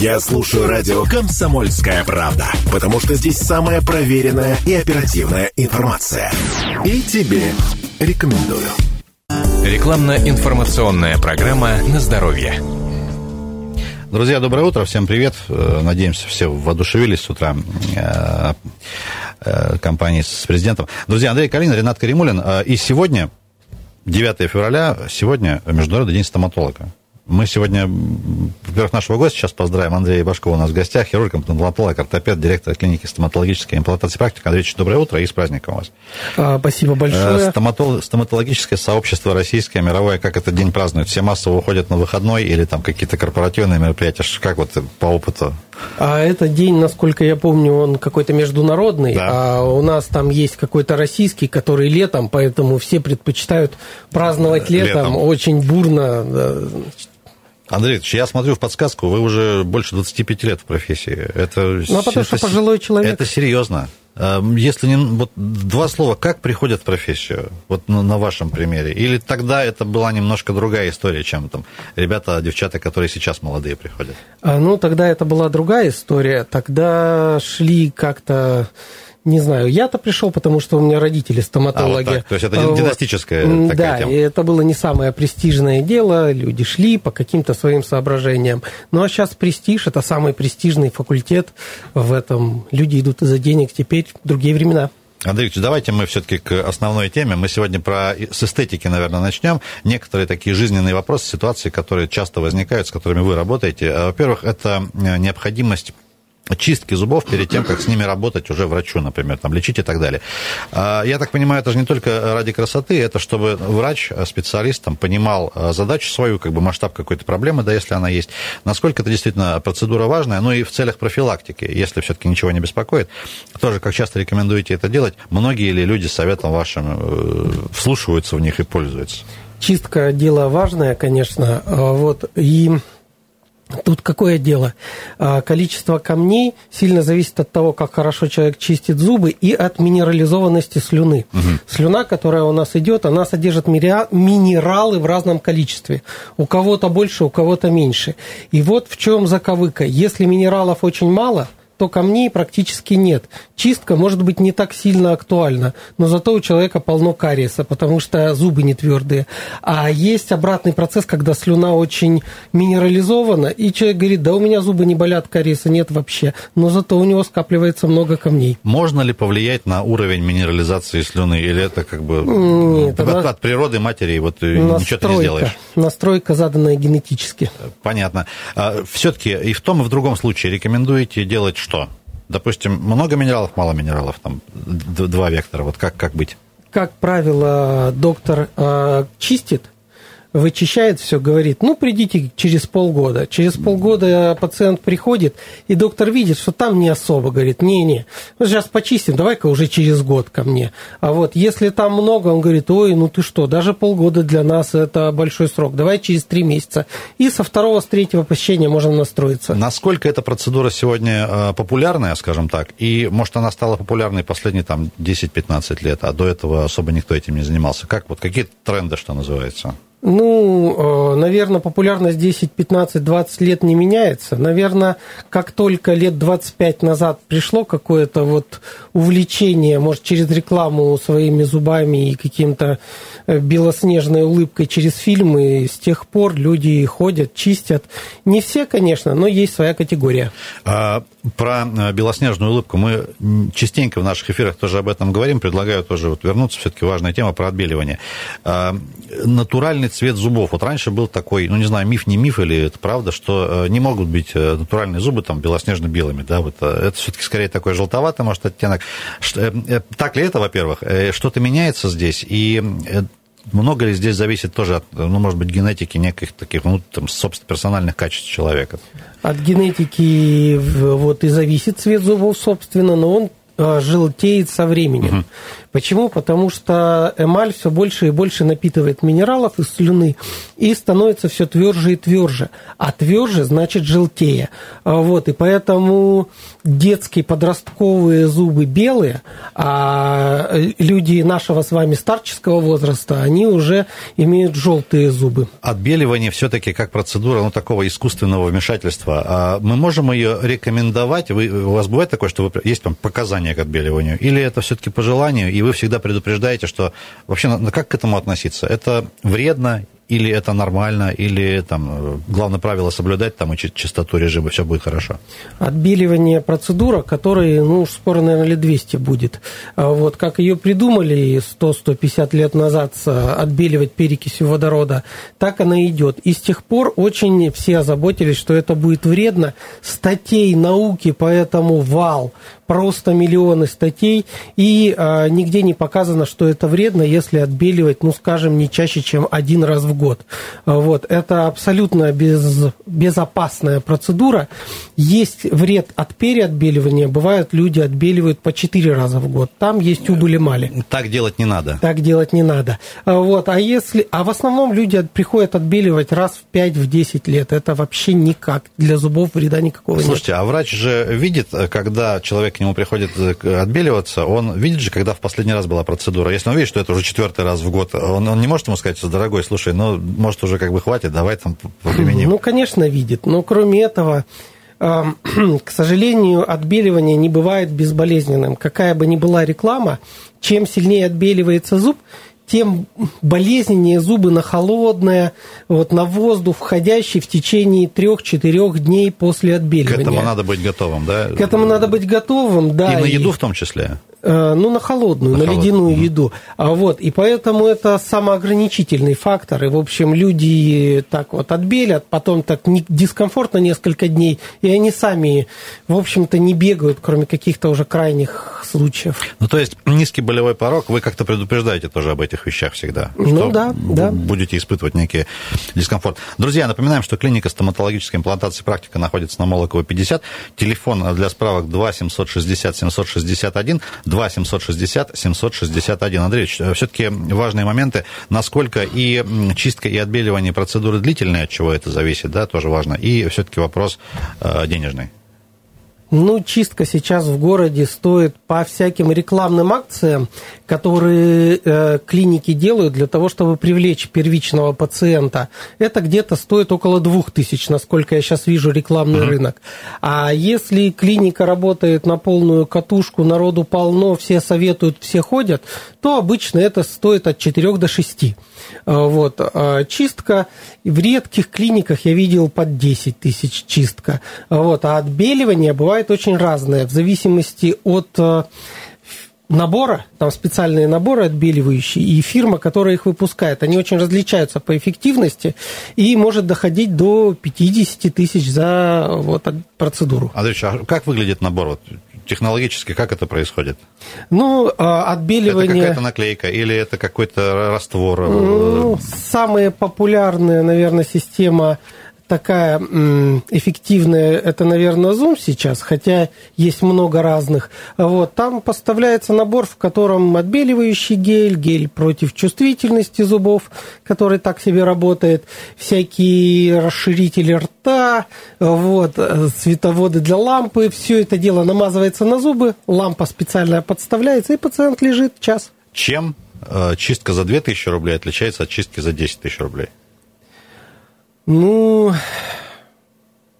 Я слушаю радио «Комсомольская правда», потому что здесь самая проверенная и оперативная информация. И тебе рекомендую. Рекламно-информационная программа на здоровье. Друзья, доброе утро, всем привет. Э, надеемся, все воодушевились с утра э, э, компании с президентом. Друзья, Андрей Калин, Ренат Каримулин. И сегодня, 9 февраля, сегодня Международный день стоматолога. Мы сегодня, во-первых, нашего гостя сейчас поздравим. Андрей Башкова у нас в гостях, хирург, имплантолог, ортопед, директор клиники стоматологической имплантации практики. Андрей доброе утро и с праздником вас. А, спасибо большое. Э, стоматол... Стоматологическое сообщество российское, мировое, как этот день празднует? Все массово уходят на выходной или там какие-то корпоративные мероприятия? Как вот по опыту? А этот день, насколько я помню, он какой-то международный, да. а у нас там есть какой-то российский, который летом, поэтому все предпочитают праздновать летом, летом. очень бурно Андрей Ильич, я смотрю в подсказку, вы уже больше 25 лет в профессии. Это, ну, а потому это, что пожилой человек. Это серьезно. Эм, если не... Вот два слова, как приходят в профессию? Вот на, на вашем примере. Или тогда это была немножко другая история, чем там ребята, девчата, которые сейчас молодые приходят? А, ну, тогда это была другая история. Тогда шли как-то не знаю, я-то пришел, потому что у меня родители стоматологи. А, вот То есть это династическая вот. такая да, тема. и это было не самое престижное дело. Люди шли по каким-то своим соображениям. Ну а сейчас престиж – это самый престижный факультет в этом. Люди идут из-за денег, теперь другие времена. Андрей Ильич, давайте мы все-таки к основной теме. Мы сегодня про с эстетики, наверное, начнем. Некоторые такие жизненные вопросы, ситуации, которые часто возникают, с которыми вы работаете. Во-первых, это необходимость чистки зубов перед тем, как с ними работать уже врачу, например, там, лечить и так далее. А, я так понимаю, это же не только ради красоты, это чтобы врач, специалист там, понимал а, задачу свою, как бы масштаб какой-то проблемы, да, если она есть, насколько это действительно процедура важная, ну и в целях профилактики, если все-таки ничего не беспокоит, тоже, как часто рекомендуете это делать, многие ли люди советом вашим э, вслушиваются в них и пользуются? Чистка – дело важное, конечно, а, вот, и Тут какое дело? А, количество камней сильно зависит от того, как хорошо человек чистит зубы и от минерализованности слюны. Угу. Слюна, которая у нас идет, она содержит минералы в разном количестве. У кого-то больше, у кого-то меньше. И вот в чем заковыка. Если минералов очень мало, то камней практически нет. Чистка может быть не так сильно актуальна, но зато у человека полно кариеса, потому что зубы не твердые. А есть обратный процесс, когда слюна очень минерализована, и человек говорит, да у меня зубы не болят, кариеса нет вообще, но зато у него скапливается много камней. Можно ли повлиять на уровень минерализации слюны, или это как бы нет, от, она... от природы матери вот настройка, ничего ты не сделаешь? Настройка, заданная генетически. Понятно. А, Все-таки и в том, и в другом случае рекомендуете делать что? Допустим, много минералов, мало минералов, там два вектора. Вот как, как быть? Как правило, доктор э, чистит вычищает все, говорит, ну, придите через полгода. Через полгода пациент приходит, и доктор видит, что там не особо, говорит, не-не, ну, сейчас почистим, давай-ка уже через год ко мне. А вот если там много, он говорит, ой, ну ты что, даже полгода для нас это большой срок, давай через три месяца. И со второго, с третьего посещения можно настроиться. Насколько эта процедура сегодня э, популярная, скажем так, и, может, она стала популярной последние там 10-15 лет, а до этого особо никто этим не занимался. Как, вот какие тренды, что называется? Ну, э, наверное, популярность 10, 15, 20 лет не меняется. Наверное, как только лет 25 назад пришло какое-то вот увлечение, может, через рекламу своими зубами и каким-то э, белоснежной улыбкой через фильмы, с тех пор люди ходят, чистят. Не все, конечно, но есть своя категория. А, про э, белоснежную улыбку мы частенько в наших эфирах тоже об этом говорим. Предлагаю тоже вот вернуться, все-таки важная тема про отбеливание. А, натуральный цвет зубов. Вот раньше был такой, ну не знаю, миф, не миф, или это правда, что э, не могут быть э, натуральные зубы там белоснежно-белыми, да, вот это все-таки скорее такой желтоватый, может, оттенок. Так ли это, во-первых? Что-то меняется здесь, и много ли здесь зависит тоже от, ну, может быть, генетики неких таких, ну, там, собственно, персональных качеств человека? От генетики вот и зависит цвет зубов, собственно, но он желтеет со временем. Угу. Почему? Потому что эмаль все больше и больше напитывает минералов из слюны и становится все тверже и тверже. А тверже значит желтее. А вот, и поэтому детские подростковые зубы белые, а люди нашего с вами старческого возраста, они уже имеют желтые зубы. Отбеливание все-таки как процедура ну, такого искусственного вмешательства. А мы можем ее рекомендовать? Вы, у вас бывает такое, что вы, есть там показания к отбеливанию? Или это все-таки по желанию, и вы всегда предупреждаете, что вообще как к этому относиться? Это вредно или это нормально, или там главное правило соблюдать, там и чистоту режима, все будет хорошо? Отбеливание процедура, которой, ну, скоро, наверное, лет 200 будет. А вот как ее придумали 100-150 лет назад отбеливать перекисью водорода, так она идет. И с тех пор очень все озаботились, что это будет вредно. Статей науки по этому вал просто миллионы статей, и а, нигде не показано, что это вредно, если отбеливать, ну, скажем, не чаще, чем один раз в год. Вот. Это абсолютно без, безопасная процедура. Есть вред от переотбеливания. Бывают, люди отбеливают по четыре раза в год. Там есть убыль-эмали. Так делать не надо. Так делать не надо. Вот. А, если... а в основном люди приходят отбеливать раз в 5-10 лет. Это вообще никак. Для зубов вреда никакого Слушайте, нет. Слушайте, а врач же видит, когда человек к нему приходит э, отбеливаться, он видит же, когда в последний раз была процедура. Если он видит, что это уже четвертый раз в год, он, он не может ему сказать, что, дорогой, слушай, ну, может, уже как бы хватит, давай там повременим. Ну, конечно, видит. Но кроме этого, к сожалению, отбеливание не бывает безболезненным. Какая бы ни была реклама, чем сильнее отбеливается зуб, тем болезненнее зубы на холодное, вот, на воздух входящий в течение трех-четырех дней после отбеливания. К этому надо быть готовым, да? К этому надо быть готовым, да. И на еду в том числе? Э, ну, на холодную, на, на ледяную угу. еду. А вот, и поэтому это самоограничительный фактор. И, в общем, люди так вот отбелят, потом так дискомфортно несколько дней, и они сами, в общем-то, не бегают, кроме каких-то уже крайних случаев. Ну, то есть низкий болевой порог, вы как-то предупреждаете тоже об этих вещах всегда? Ну, да, да. Будете испытывать некий дискомфорт. Друзья, напоминаем, что клиника стоматологической имплантации практика находится на Молокова 50. Телефон для справок 2 760 761 2 760 761. Андрей, э, все-таки важные моменты, насколько и чистка, и отбеливание процедуры длительные, от чего это зависит, да, тоже важно, и все-таки вопрос э, денежный. Ну, чистка сейчас в городе стоит по всяким рекламным акциям, которые э, клиники делают для того, чтобы привлечь первичного пациента. Это где-то стоит около двух тысяч, насколько я сейчас вижу рекламный mm-hmm. рынок. А если клиника работает на полную катушку, народу полно, все советуют, все ходят, то обычно это стоит от 4 до 6. А, вот. А чистка в редких клиниках я видел под 10 тысяч чистка. Вот. А отбеливание бывает очень разное в зависимости от э, набора, там специальные наборы отбеливающие, и фирма, которая их выпускает, они очень различаются по эффективности и может доходить до 50 тысяч за вот, процедуру. Андрей, а как выглядит набор? Вот, технологически как это происходит? Ну, а, отбеливание... Это какая-то наклейка или это какой-то раствор? Ну, самая популярная, наверное, система такая эффективная, это, наверное, Zoom сейчас, хотя есть много разных. Вот, там поставляется набор, в котором отбеливающий гель, гель против чувствительности зубов, который так себе работает, всякие расширители рта, вот, световоды для лампы, все это дело намазывается на зубы, лампа специальная подставляется, и пациент лежит час. Чем э, чистка за 2000 рублей отличается от чистки за 10 тысяч рублей? Ну,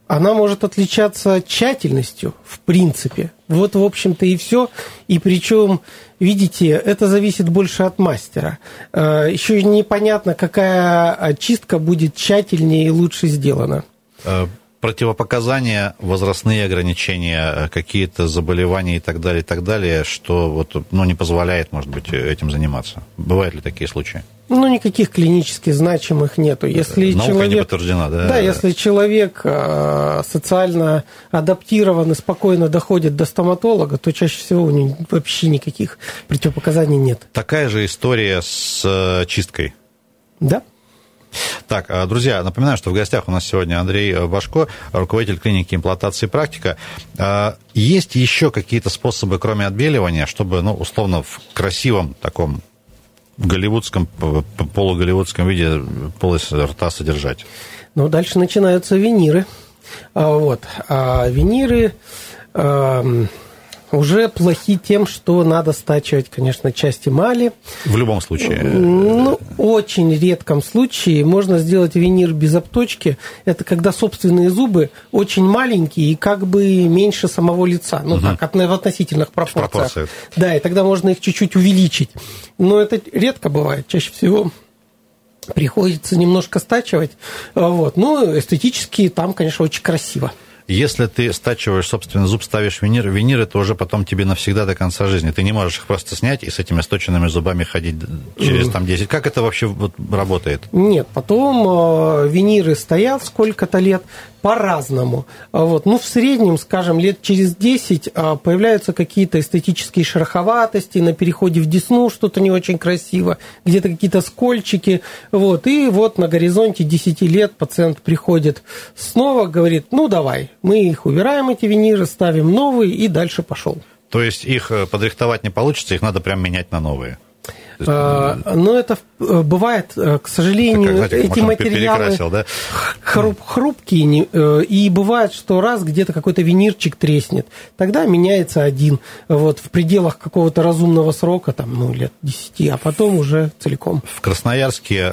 она может отличаться тщательностью, в принципе. Вот, в общем-то, и все. И причем, видите, это зависит больше от мастера. А, Еще непонятно, какая очистка будет тщательнее и лучше сделана. А, противопоказания, возрастные ограничения, какие-то заболевания и так далее, и так далее, что вот, ну, не позволяет, может быть, этим заниматься. Бывают ли такие случаи? Ну, никаких клинически значимых нету. Если Наука человек, не подтверждена, да? Да, если человек а, социально адаптирован и спокойно доходит до стоматолога, то чаще всего у него вообще никаких противопоказаний нет. Такая же история с э, чисткой. Да. Так, а, друзья, напоминаю, что в гостях у нас сегодня Андрей Башко, руководитель клиники имплантации практика. А, есть еще какие-то способы, кроме отбеливания, чтобы, ну, условно, в красивом таком голливудском, полуголливудском виде полость рта содержать? Ну, дальше начинаются виниры. А, вот. А виниры уже плохи тем, что надо стачивать, конечно, часть эмали. В любом случае. Ну, очень редком случае можно сделать винир без обточки. Это когда собственные зубы очень маленькие и как бы меньше самого лица. Ну, угу. так, в относительных пропорциях. пропорциях. Да, и тогда можно их чуть-чуть увеличить. Но это редко бывает. Чаще всего приходится немножко стачивать. Вот. Ну, эстетически там, конечно, очень красиво. Если ты стачиваешь собственный зуб, ставишь винир, винир это уже потом тебе навсегда до конца жизни. Ты не можешь их просто снять и с этими сточенными зубами ходить через там 10. Как это вообще вот работает? Нет, потом э, виниры стоят сколько-то лет, по-разному. А вот. Ну, в среднем, скажем, лет через 10 а, появляются какие-то эстетические шероховатости, на переходе в десну что-то не очень красиво, где-то какие-то скольчики. Вот. И вот на горизонте 10 лет пациент приходит снова, говорит, ну, давай, мы их убираем, эти виниры, ставим новые, и дальше пошел. То есть их э, подрихтовать не получится, их надо прям менять на новые? А, но это э, бывает, э, к сожалению, как, знаете, эти материалы да? хруп, хрупкие, э, и бывает, что раз где-то какой-то винирчик треснет, тогда меняется один, вот, в пределах какого-то разумного срока, там, ну, лет 10, а потом уже целиком. В Красноярске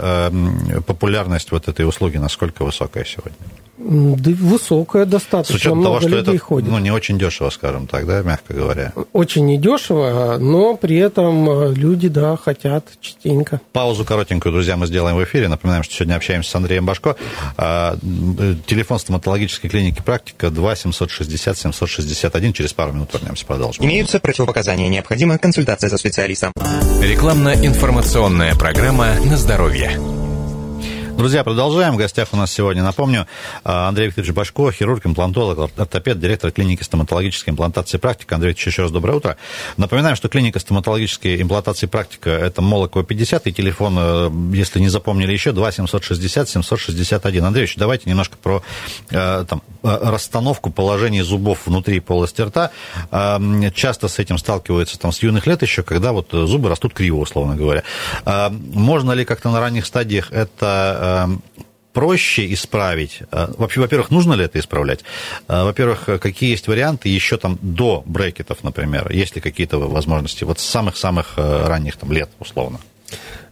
популярность вот этой услуги насколько высокая сегодня? Да, высокая достаточно. С учетом того, что это ходит. ну, не очень дешево, скажем так, да, мягко говоря. Очень недешево, но при этом э, люди, да, хотят частенько. Паузу коротенькую, друзья, мы сделаем в эфире. Напоминаем, что сегодня общаемся с Андреем Башко. А, э, телефон стоматологической клиники «Практика» 2 760 761. Через пару минут вернемся, продолжим. Имеются противопоказания. Необходима консультация со специалистом. Рекламно-информационная программа «На здоровье». Друзья, продолжаем. В гостях у нас сегодня, напомню, а, Андрей Викторович Башко, хирург, имплантолог, ортопед, директор клиники стоматологической имплантации практика. Андрей Викторович, еще раз доброе утро. Напоминаем, что клиника стоматологической имплантации практика – это Молокова 50, и телефон, э, если не запомнили еще, 2 760 761. Андрей Викторович, давайте немножко про э, там, э, расстановку положений зубов внутри полости рта. Часто с этим сталкиваются там, с юных лет еще, когда вот зубы растут криво, условно говоря. Можно ли как-то на ранних стадиях это проще исправить? Э, вообще, во-первых, нужно ли это исправлять? Э, во-первых, какие есть варианты еще там до брекетов, например? Есть ли какие-то возможности вот с самых-самых э, ранних там лет, условно?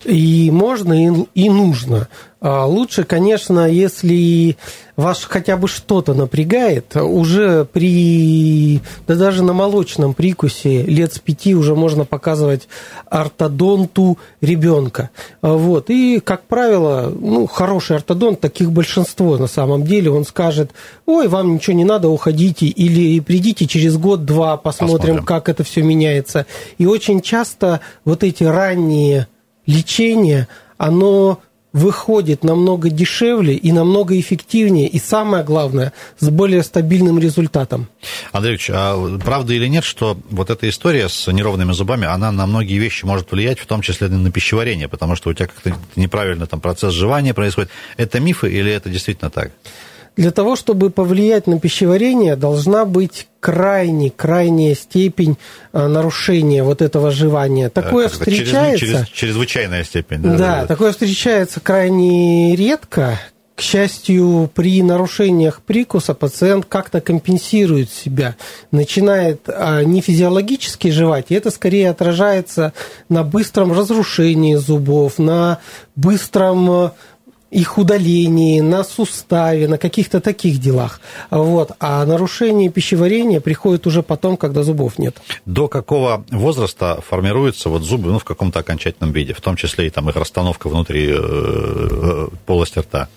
И можно, и, и нужно. А лучше, конечно, если вас хотя бы что-то напрягает, уже при, да даже на молочном прикусе лет с пяти уже можно показывать ортодонту ребенка. Вот. И, как правило, ну, хороший ортодонт, таких большинство на самом деле, он скажет, ой, вам ничего не надо, уходите, или придите через год-два, посмотрим, посмотрим, как это все меняется. И очень часто вот эти ранние лечения, оно выходит намного дешевле и намного эффективнее, и самое главное, с более стабильным результатом. Андреевич, а правда или нет, что вот эта история с неровными зубами, она на многие вещи может влиять, в том числе на пищеварение, потому что у тебя как-то неправильно там процесс жевания происходит. Это мифы или это действительно так? Для того, чтобы повлиять на пищеварение, должна быть крайне, крайняя степень э, нарушения вот этого жевания. Такое как встречается... Через, через, чрезвычайная степень. Да, да, да, да, такое встречается крайне редко. К счастью, при нарушениях прикуса пациент как-то компенсирует себя, начинает а, не физиологически жевать, и это скорее отражается на быстром разрушении зубов, на быстром их удалении, на суставе, на каких-то таких делах. Вот. А нарушение пищеварения приходит уже потом, когда зубов нет. До какого возраста формируются вот зубы ну, в каком-то окончательном виде, в том числе и там их расстановка внутри э, э полости рта?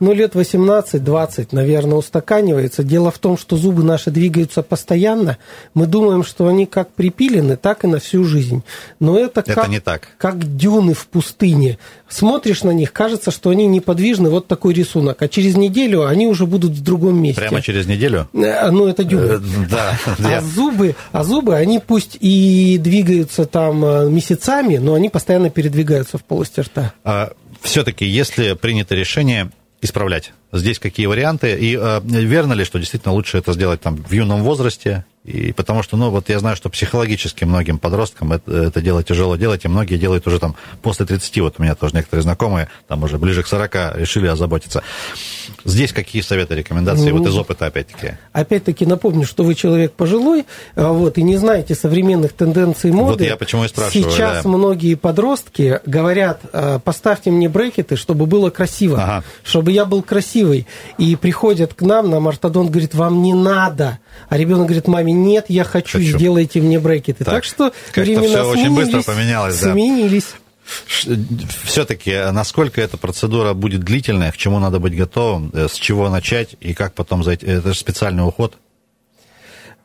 Ну, лет 18-20, наверное, устаканивается. Дело в том, что зубы наши двигаются постоянно. Мы думаем, что они как припилены, так и на всю жизнь. Но это, это как, не так. как дюны в пустыне. Смотришь на них, кажется, что они неподвижны, вот такой рисунок. А через неделю они уже будут в другом месте. Прямо через неделю? Э, ну, это дюны. Э, да. А зубы, а зубы, они пусть и двигаются там э, месяцами, но они постоянно передвигаются в полости рта. А все-таки, если принято решение исправлять, здесь какие варианты? И э, верно ли, что действительно лучше это сделать там в юном возрасте, и потому что, ну, вот я знаю, что психологически многим подросткам это, это дело тяжело делать, и многие делают уже там после 30, вот у меня тоже некоторые знакомые, там уже ближе к 40 решили озаботиться. Здесь какие советы, рекомендации, ну, вот из опыта опять-таки? Опять-таки напомню, что вы человек пожилой, а, вот, и не знаете современных тенденций моды. Вот я почему и спрашиваю. Сейчас да. многие подростки говорят, а, поставьте мне брекеты, чтобы было красиво, ага. чтобы я был красивый. И приходят к нам, нам ортодонт говорит, вам не надо. А ребенок говорит, маме, нет, я хочу, хочу. сделайте мне брекеты. Так, так что времена все очень быстро поменялось. Сменились. Да. Все-таки, насколько эта процедура будет длительная, к чему надо быть готовым, э, с чего начать и как потом зайти? Это же специальный уход.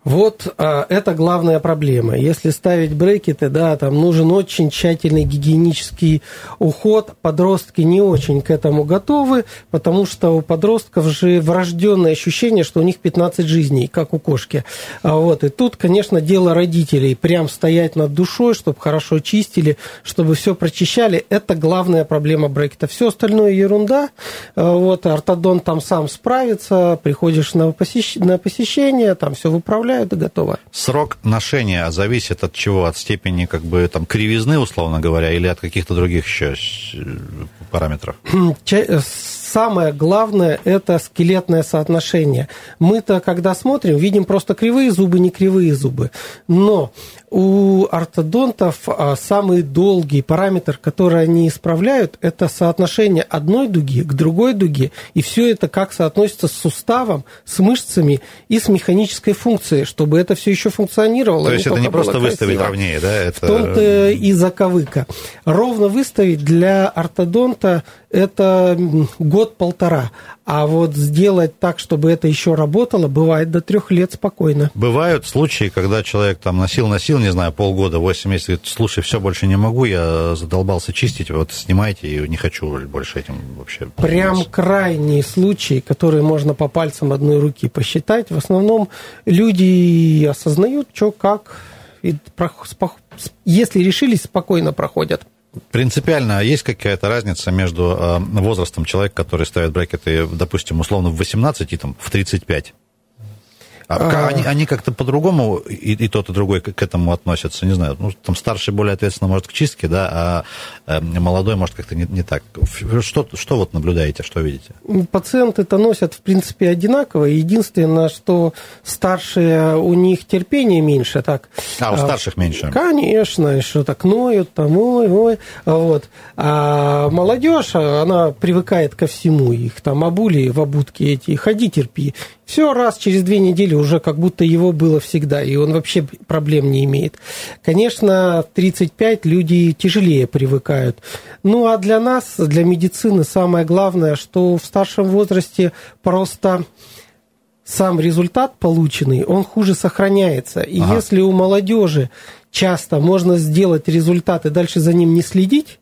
Вот а, это главная проблема. Если ставить брекеты, да, там нужен очень тщательный гигиенический уход. Подростки не очень к этому готовы, потому что у подростков же врожденное ощущение, что у них 15 жизней, как у кошки. А вот, и тут, конечно, дело родителей. Прям стоять над душой, чтобы хорошо чистили, чтобы все прочищали. Это главная проблема брекета. Все остальное ерунда. А вот, ортодонт там сам справится, приходишь на, посещ... на посещение, там все выправляют отправляют и готово. Срок ношения зависит от чего? От степени как бы там кривизны, условно говоря, или от каких-то других еще параметров? Самое главное – это скелетное соотношение. Мы-то, когда смотрим, видим просто кривые зубы, не кривые зубы. Но у ортодонтов а, самый долгий параметр, который они исправляют, это соотношение одной дуги к другой дуге, и все это как соотносится с суставом, с мышцами и с механической функцией, чтобы это все еще функционировало. То есть это не просто выставить ровнее, да? Это... В том-то и заковыка. Ровно выставить для ортодонта это год-полтора. А вот сделать так, чтобы это еще работало, бывает до трех лет спокойно. Бывают случаи, когда человек там носил-носил, не знаю, полгода, 8 месяцев, говорит, слушай, все, больше не могу, я задолбался чистить, вот снимайте, и не хочу больше этим вообще. Прям крайние случаи, которые можно по пальцам одной руки посчитать. В основном люди осознают, что как, и если решились, спокойно проходят. Принципиально есть какая-то разница между э, возрастом человека, который ставит брекеты, допустим, условно в 18 и там, в 35? А, они, они как-то по-другому и, и тот, и другой к, к этому относятся, не знаю. Ну, там старший более ответственно может к чистке, да, а э, молодой может как-то не, не так. Что, что вот наблюдаете, что видите? Пациенты-то носят, в принципе, одинаково. Единственное, что старшие, у них терпение меньше. Так. А, у старших меньше? Конечно, что так ноют, там, ой, ой. Вот. А молодежь, она привыкает ко всему. Их там обули в обутке эти, ходи терпи. Все раз через две недели уже как будто его было всегда, и он вообще проблем не имеет. Конечно, в 35 люди тяжелее привыкают. Ну а для нас, для медицины самое главное, что в старшем возрасте просто сам результат полученный, он хуже сохраняется. И ага. если у молодежи часто можно сделать результат и дальше за ним не следить,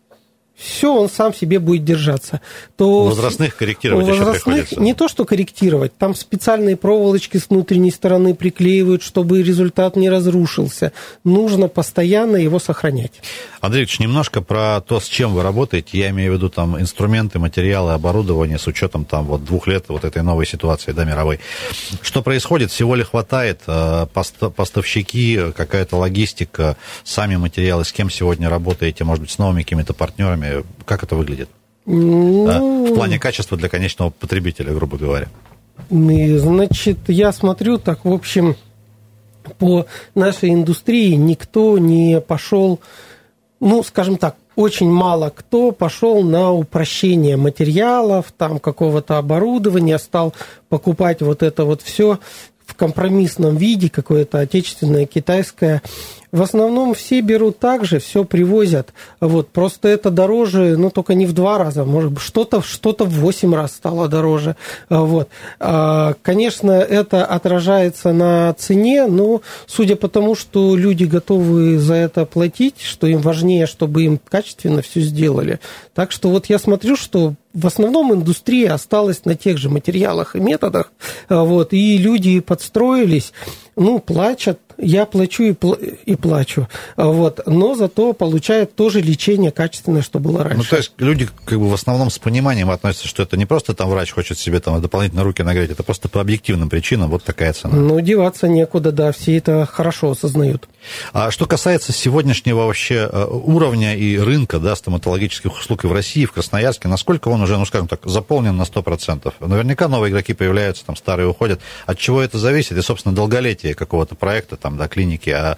все, он сам себе будет держаться. То возрастных корректировать возрастных еще приходится. Не то, что корректировать, там специальные проволочки с внутренней стороны приклеивают, чтобы результат не разрушился. Нужно постоянно его сохранять. Андрей Ильич, немножко про то, с чем вы работаете. Я имею в виду там инструменты, материалы, оборудование с учетом там вот двух лет вот этой новой ситуации, да, мировой. Что происходит? Всего ли хватает? Э, поставщики, какая-то логистика, сами материалы, с кем сегодня работаете, может быть, с новыми какими-то партнерами? Программе, как это выглядит? Ну... В плане качества для конечного потребителя, грубо говоря. Значит, я смотрю так, в общем, по нашей индустрии никто не пошел, ну, скажем так, очень мало кто пошел на упрощение материалов, там какого-то оборудования, стал покупать вот это вот все в компромиссном виде, какое-то отечественное, китайское. В основном все берут так же, все привозят. Вот, просто это дороже, ну, только не в два раза, может быть, что-то что в восемь раз стало дороже. Вот. А, конечно, это отражается на цене, но судя по тому, что люди готовы за это платить, что им важнее, чтобы им качественно все сделали. Так что вот я смотрю, что в основном индустрия осталась на тех же материалах и методах, вот, и люди подстроились, ну, плачут, Я плачу и, пл- и плачу. Вот. Но зато получает тоже лечение качественное, что было раньше. Ну, то есть люди как бы в основном с пониманием относятся, что это не просто там врач хочет себе там дополнительно руки нагреть, это просто по объективным причинам вот такая цена. Ну, деваться некуда, да, все это хорошо осознают. А что касается сегодняшнего вообще э, уровня и рынка да, стоматологических услуг и в России, в Красноярске, насколько он уже, ну, скажем так, заполнен на 100%? Наверняка новые игроки появляются, там старые уходят. От чего это зависит? И, собственно, долголетие какого-то проекта, там, да, клиники. А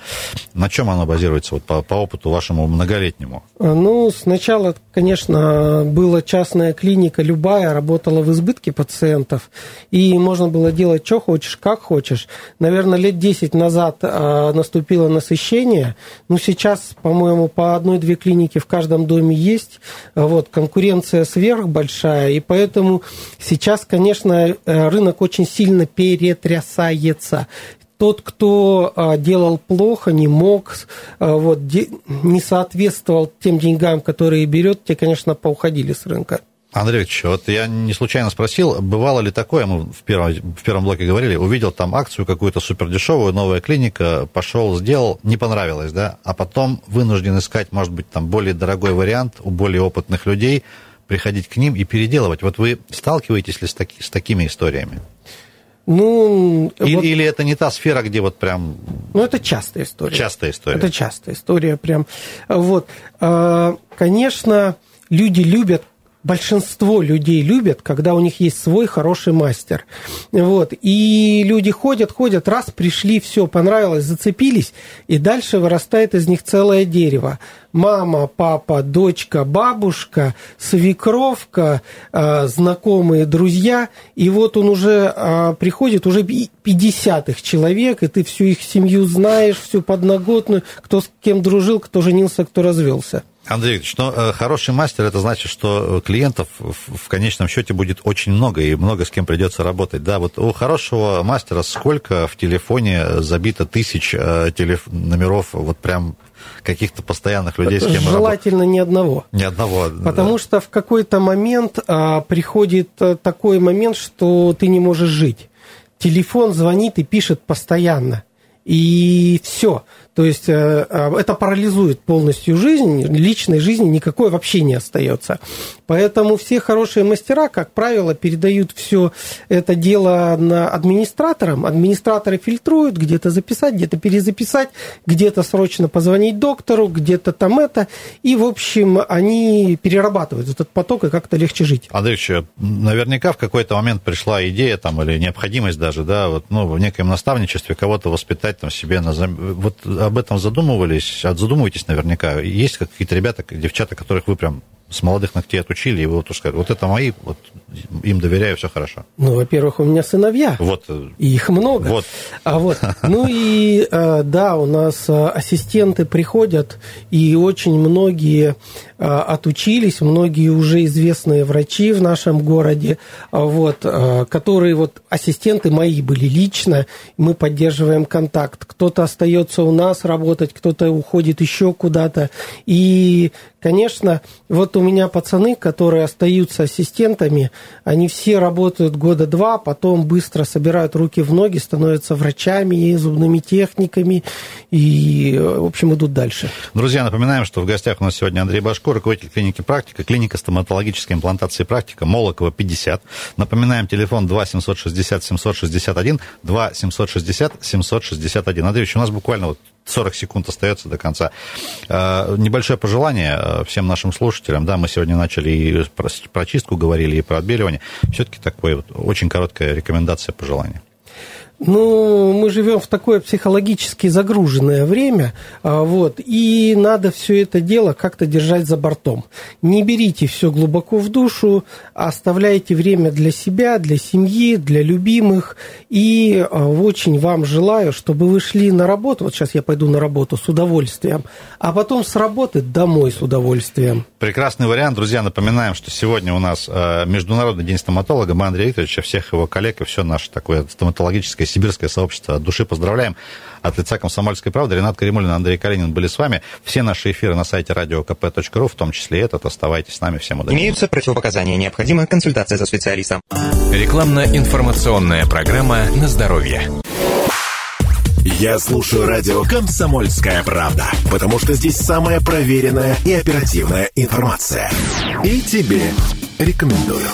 на чем оно базируется вот, по, по опыту вашему многолетнему? Ну, сначала, конечно, была частная клиника, любая, работала в избытке пациентов, и можно было делать, что хочешь, как хочешь. Наверное, лет 10 назад а, наступило насыщение. Ну, сейчас, по-моему, по одной-две клиники в каждом доме есть. Вот, конкуренция сверх большая, и поэтому сейчас, конечно, рынок очень сильно перетрясается тот, кто а, делал плохо, не мог, а, вот, не соответствовал тем деньгам, которые берет, те, конечно, поуходили с рынка. Андрей Викторович, вот я не случайно спросил, бывало ли такое, мы в первом, в первом блоке говорили, увидел там акцию какую-то супердешевую, новая клиника, пошел, сделал, не понравилось, да, а потом вынужден искать, может быть, там более дорогой вариант у более опытных людей, приходить к ним и переделывать. Вот вы сталкиваетесь ли с, таки, с такими историями? Ну, или, вот, или это не та сфера, где вот прям... Ну, это частая история. Частая история. Это частая история прям. Вот. А, конечно, люди любят большинство людей любят, когда у них есть свой хороший мастер. Вот. И люди ходят, ходят, раз пришли, все, понравилось, зацепились, и дальше вырастает из них целое дерево. Мама, папа, дочка, бабушка, свекровка, а, знакомые, друзья. И вот он уже а, приходит, уже 50 их человек, и ты всю их семью знаешь, всю подноготную, кто с кем дружил, кто женился, кто развелся. Андрей Викторович, ну, э, хороший мастер, это значит, что клиентов в конечном счете будет очень много, и много с кем придется работать. Да, вот у хорошего мастера сколько в телефоне забито тысяч э, телеф... номеров, вот прям каких-то постоянных людей, с кем Желательно работ... ни одного. Ни одного. Потому да. что в какой-то момент а, приходит э, такой момент, что ты не можешь жить. Телефон звонит и пишет постоянно. И все. То есть э, э, это парализует полностью жизнь, личной жизни никакой вообще не остается. Поэтому все хорошие мастера, как правило, передают все это дело на администраторам. Администраторы фильтруют, где-то записать, где-то перезаписать, где-то срочно позвонить доктору, где-то там это. И, в общем, они перерабатывают этот поток, и как-то легче жить. Андрей наверняка в какой-то момент пришла идея там, или необходимость даже, да, вот, ну, в некоем наставничестве кого-то воспитать там себе на... Вот об этом задумывались, задумываетесь наверняка. Есть какие-то ребята, девчата, которых вы прям с молодых ногтей отучили, и вы вот сказали, вот это мои, вот им доверяю, все хорошо. Ну, во-первых, у меня сыновья. Вот. И их много. Вот. А вот, ну и э, да, у нас э, ассистенты приходят, и очень многие э, отучились, многие уже известные врачи в нашем городе, вот, которые вот ассистенты мои были лично, мы поддерживаем контакт. Кто-то остается у нас работать, кто-то уходит еще куда-то. И Конечно, вот у меня пацаны, которые остаются ассистентами, они все работают года два, потом быстро собирают руки в ноги, становятся врачами, зубными техниками и, в общем, идут дальше. Друзья, напоминаем, что в гостях у нас сегодня Андрей Башко, руководитель клиники «Практика», клиника стоматологической имплантации «Практика», Молокова, 50. Напоминаем, телефон 2 760 761, 2 760 761. Андрей, у нас буквально вот 40 секунд остается до конца. А, небольшое пожелание а, всем нашим слушателям. Да, мы сегодня начали и про чистку говорили, и про отбеливание. Все-таки такое вот очень короткая рекомендация пожелания. Ну, мы живем в такое психологически загруженное время, а, вот, и надо все это дело как-то держать за бортом. Не берите все глубоко в душу, оставляйте время для себя, для семьи, для любимых, и а, очень вам желаю, чтобы вы шли на работу, вот сейчас я пойду на работу с удовольствием, а потом с работы домой с удовольствием. Прекрасный вариант, друзья, напоминаем, что сегодня у нас а, Международный день стоматолога, мы Андрея Викторовича, всех его коллег и все наше такое стоматологическое Сибирское, сибирское сообщество. От души поздравляем. От лица «Комсомольской правды» Ренат Каримулин, Андрей Калинин были с вами. Все наши эфиры на сайте radiokp.ru, в том числе этот. Оставайтесь с нами. Всем удачи. Имеются противопоказания. Необходима консультация со специалистом. Рекламно-информационная программа «На здоровье». Я слушаю радио «Комсомольская правда», потому что здесь самая проверенная и оперативная информация. И тебе рекомендую.